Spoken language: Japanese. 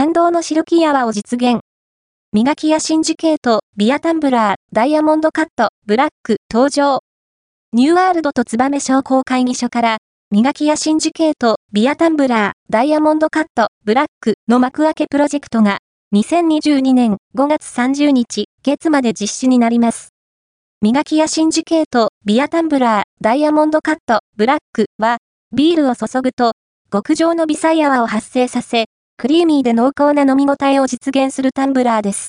感動のシルキー泡を実現。磨き屋シンジケート、ビアタンブラー、ダイヤモンドカット、ブラック、登場。ニューワールドと燕商工会議所から、磨き屋シンジケート、ビアタンブラー、ダイヤモンドカット、ブラックの Makuakeプロジェクトが、2022年5月30日、月まで実施になります。磨き屋シンジケート、ビアタンブラー、ダイヤモンドカット、ブラックは、ビールを注ぐと、極上の微細泡を発生させ、クリーミーで濃厚な飲み応えを実現するタンブラーです。